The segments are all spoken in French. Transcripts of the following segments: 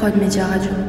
Prod Média Radio.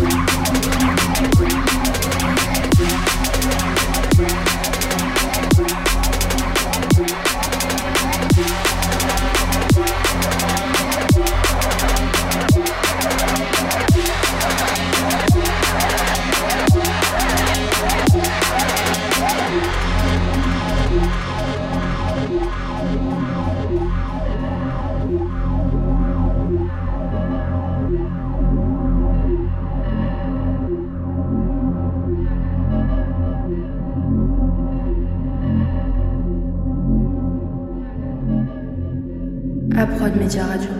Thank Prod Média Radio.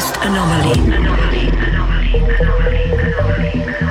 Anomaly. Anomaly, anomaly, anomaly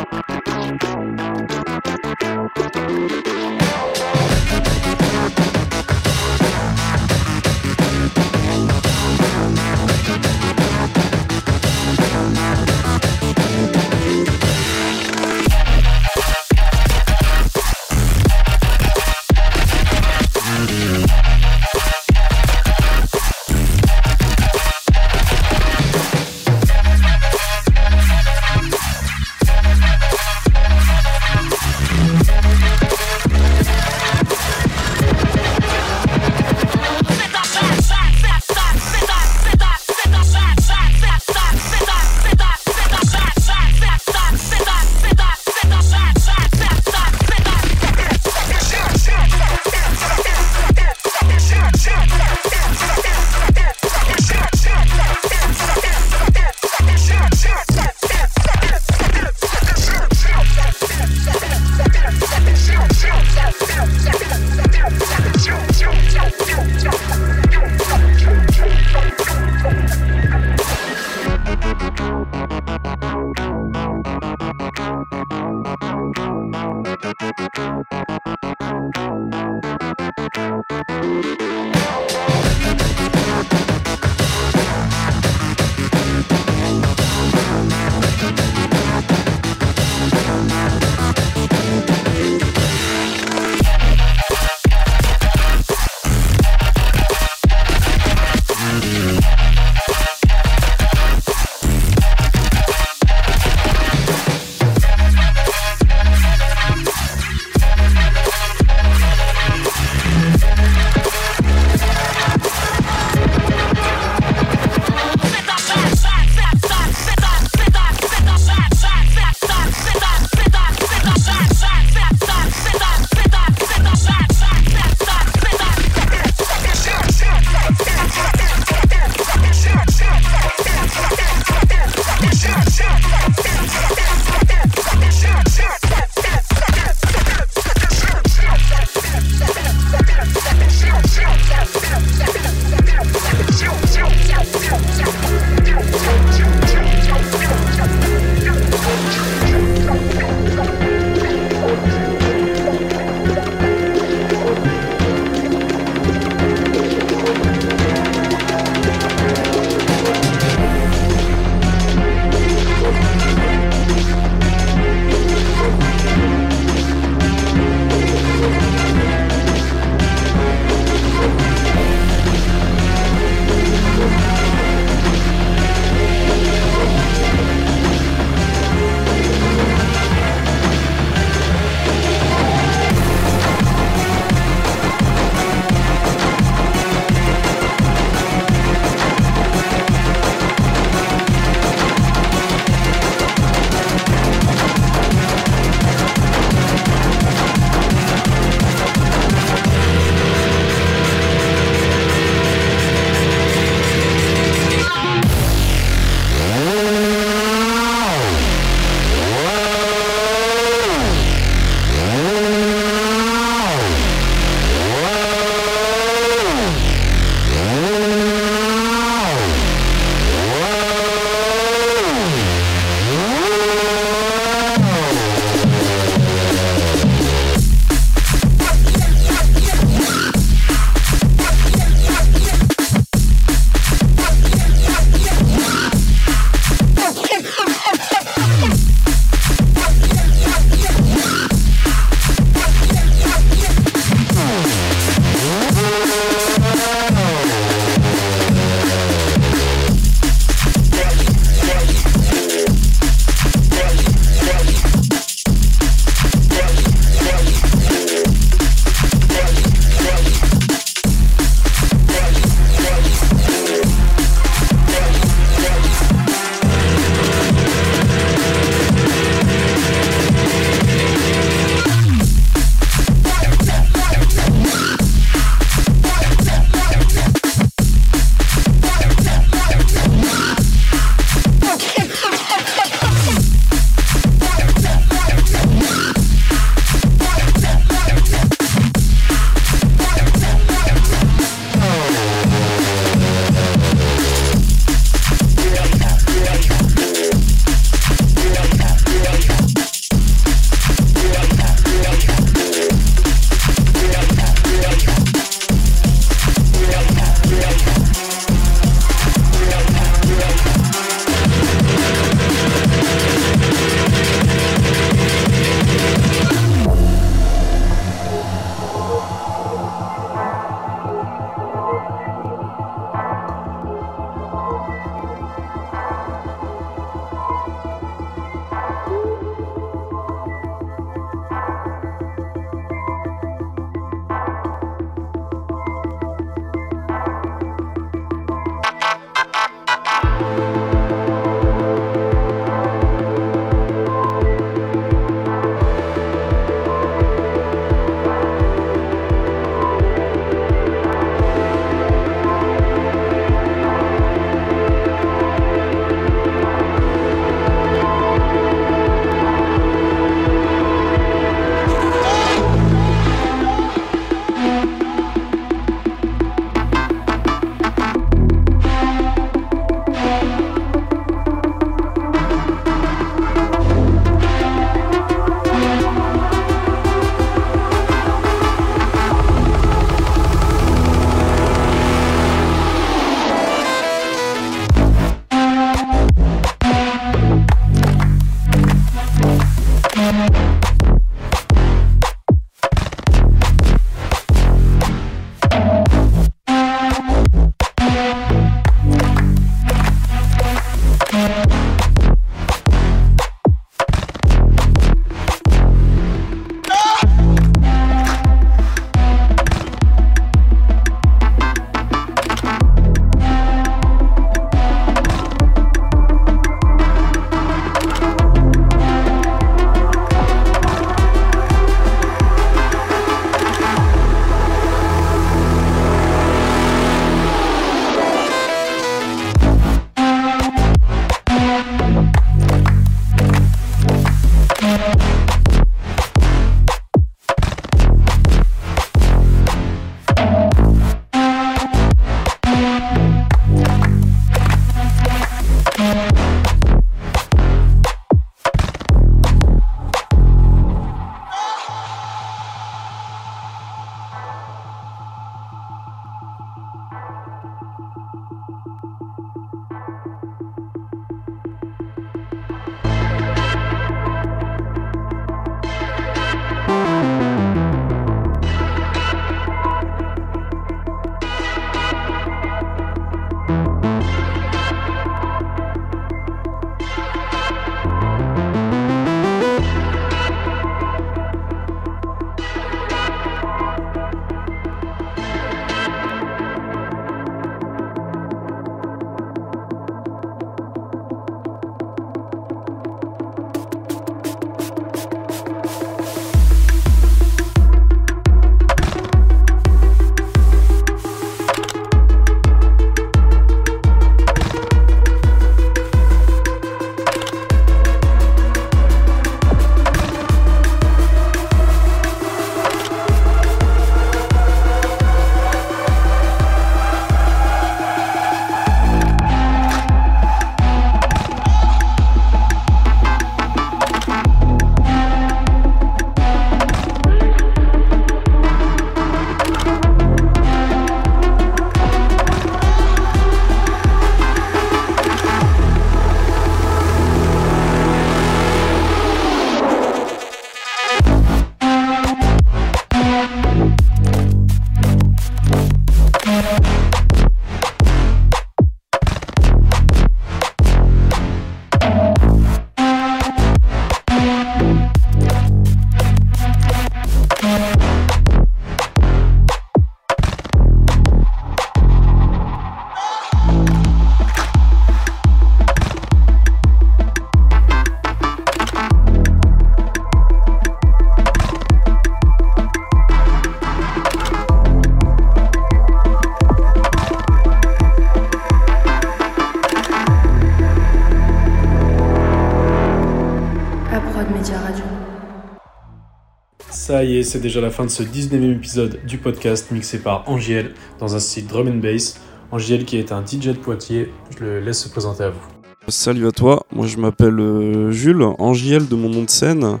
C'est déjà la fin de ce 19e épisode du podcast mixé par Angiel dans un style drum and bass. Angiel qui est un DJ de Poitiers, je le laisse se présenter à vous. Salut à toi, moi je m'appelle euh, Jules, Angiel de mon nom de scène.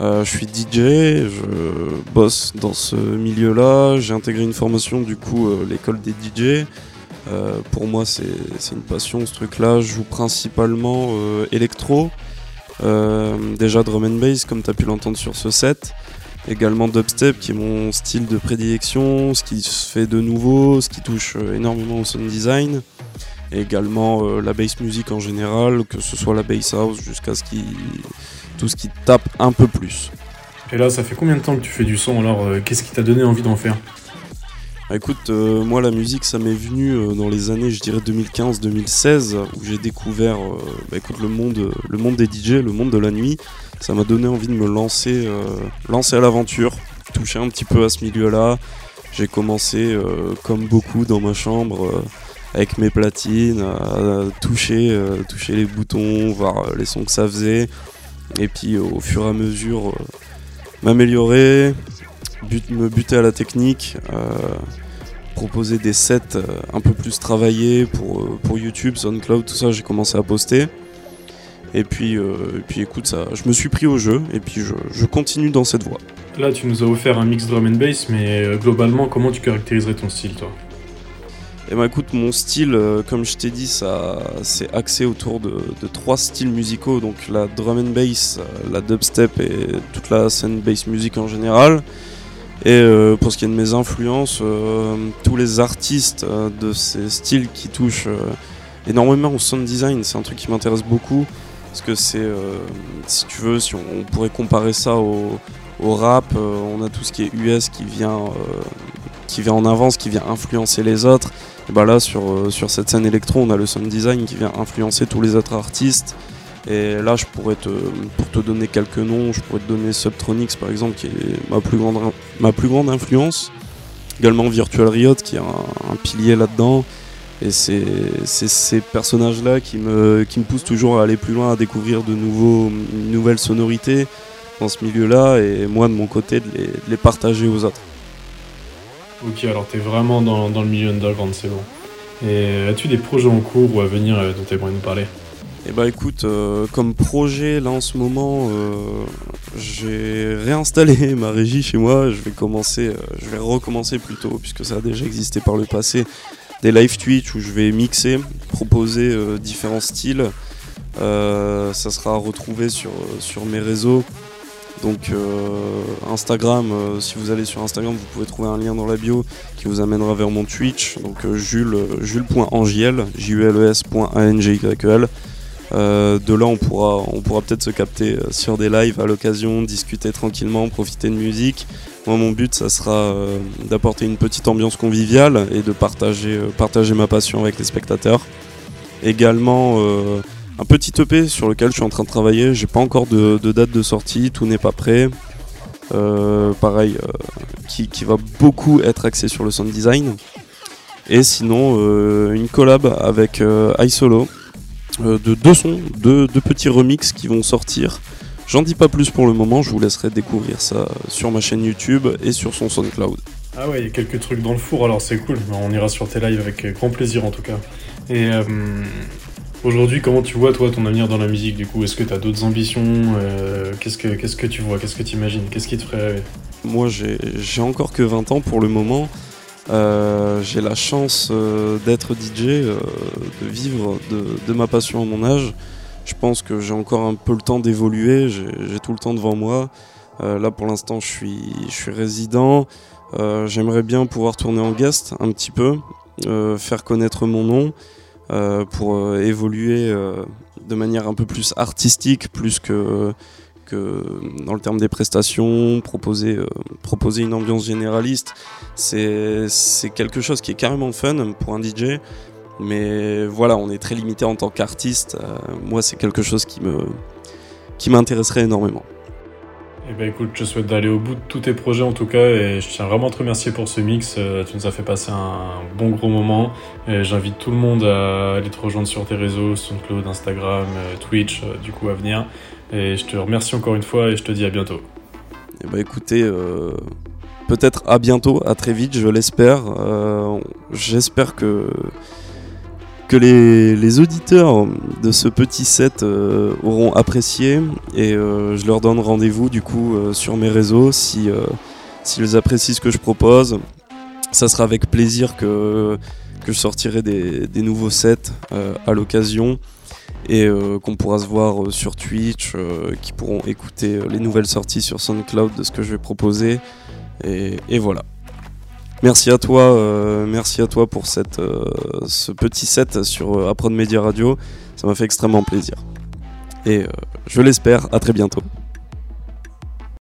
Euh, je suis DJ, je bosse dans ce milieu-là, j'ai intégré une formation du coup euh, l'école des DJ. Pour moi c'est une passion ce truc-là, je joue principalement électro, déjà drum and bass comme tu as pu l'entendre sur ce set, également dubstep qui est mon style de prédilection, ce qui se fait de nouveau, ce qui touche euh, énormément au sound design également euh, la bass music en général, que ce soit la bass house jusqu'à ce qui tout ce qui tape un peu plus. Et là, ça fait combien de temps que tu fais du son alors euh, Qu'est-ce qui t'a donné envie d'en faire? Ah, écoute, euh, moi la musique ça m'est venu euh, dans les années je dirais 2015-2016 où j'ai découvert euh, bah, écoute, le, monde, le monde des DJ, le monde de la nuit. Ça m'a donné envie de me lancer, lancer à l'aventure, toucher un petit peu à ce milieu-là. J'ai commencé comme beaucoup dans ma chambre avec mes platines à toucher, toucher les boutons, voir les sons que ça faisait. Et puis au fur et à mesure m'améliorer, me buter à la technique, proposer des sets euh, un peu plus travaillés pour, euh, pour YouTube, SoundCloud, tout ça, j'ai commencé à poster. Et puis, euh, et puis écoute, ça, je me suis pris au jeu et puis je, je continue dans cette voie. Là, tu nous as offert un mix drum and bass, mais euh, globalement, comment tu caractériserais ton style, toi? Et bah écoute, mon style, euh, comme je t'ai dit, ça c'est axé autour de, de trois styles musicaux, donc la drum and bass, la dubstep et toute la scène bass music en général. Et euh, pour ce qui est de mes influences, euh, tous les artistes euh, de ces styles qui touchent énormément au sound design, c'est un truc qui m'intéresse beaucoup. Parce que c'est, si tu veux, si on, pourrait comparer ça au, rap, on a tout ce qui est US qui vient, qui vient en avance, qui vient influencer les autres. Et bah là, sur, sur cette scène électro, on a le sound design qui vient influencer tous les autres artistes. Et là, je pourrais te, pour te donner quelques noms, je pourrais te donner Subtronics par exemple, qui est ma plus grande, ma plus grande influence. Également Virtual Riot, qui est un, pilier là-dedans. Et c'est ces personnages-là qui me, qui me poussent toujours à aller plus loin, à découvrir de nouveaux, une nouvelle sonorité dans ce milieu-là. Et moi, de mon côté, de les, partager aux autres. Ok, alors t'es vraiment dans, le milieu underground, c'est bon. Et as-tu des projets en cours ou à venir euh, dont tu nous parler? Et bah écoute, euh, comme projet là en ce moment, euh, j'ai réinstallé ma régie chez moi. Je vais commencer, euh, je vais recommencer plutôt puisque ça a déjà existé par le passé. Des live Twitch où je vais mixer, proposer différents styles. Ça sera retrouvé sur, sur mes réseaux. Donc Instagram, si vous allez sur Instagram, vous pouvez trouver un lien dans la bio qui vous amènera vers mon Twitch. Donc Jules, jules.angiel, j u l e. Euh, de là, on pourra, on pourra peut-être se capter euh, sur des lives à l'occasion, discuter tranquillement, profiter de musique. Moi, mon but, ça sera euh, d'apporter une petite ambiance conviviale et de partager, ma passion avec les spectateurs. Également, un petit EP sur lequel je suis en train de travailler. J'ai pas encore de, date de sortie, tout n'est pas prêt. Pareil, qui, qui va beaucoup être axé sur le sound design. Et sinon, une collab avec iSolo de deux sons, deux, deux petits remixes qui vont sortir. J'en dis pas plus pour le moment, je vous laisserai découvrir ça sur ma chaîne YouTube et sur son SoundCloud. Ah ouais, il y a quelques trucs dans le four, alors c'est cool. On ira sur tes lives avec grand plaisir en tout cas. Et euh, aujourd'hui, comment tu vois toi ton avenir dans la musique du coup? Est-ce que tu as d'autres ambitions? Euh, Qu'est-ce que qu'est-ce que tu vois? Qu'est-ce que tu imagines Qu'est-ce qui te ferait rêver? Moi, j'ai j'ai encore que 20 ans pour le moment. Euh, j'ai la chance euh, d'être DJ, euh, de vivre de, ma passion à mon âge. Je pense que j'ai encore un peu le temps d'évoluer, j'ai tout le temps devant moi. Là, pour l'instant, je suis, résident. J'aimerais bien pouvoir tourner en guest un petit peu, faire connaître mon nom pour évoluer de manière un peu plus artistique, plus que, dans le terme des prestations, proposer, euh, proposer une ambiance généraliste. C'est quelque chose qui est carrément fun pour un DJ. Mais voilà, on est très limité en tant qu'artiste. Euh, moi, c'est quelque chose qui me qui m'intéresserait énormément. Eh ben écoute, je souhaite d'aller au bout de tous tes projets en tout cas et je tiens vraiment à te remercier pour ce mix. Euh, Tu nous as fait passer un bon gros moment j'invite tout le monde à aller te rejoindre sur tes réseaux, SoundCloud, Instagram, Twitch, du coup à venir. Et je te remercie encore une fois et je te dis à bientôt. Eh ben, écoutez, euh, peut-être à bientôt, à très vite, je l'espère. Euh, J'espère que, les, auditeurs de ce petit set euh, auront apprécié et je leur donne rendez-vous du coup sur mes réseaux si s'ils apprécient ce que je propose. Ça sera avec plaisir que, je sortirai des, nouveaux sets à l'occasion et euh, qu'on pourra se voir euh, sur Twitch, euh, qui pourront écouter les nouvelles sorties sur SoundCloud de ce que je vais proposer. Et, voilà. Merci à toi, merci à toi pour ce petit set sur Apprendre Media Radio. Ça m'a fait extrêmement plaisir. Et je l'espère, à très bientôt.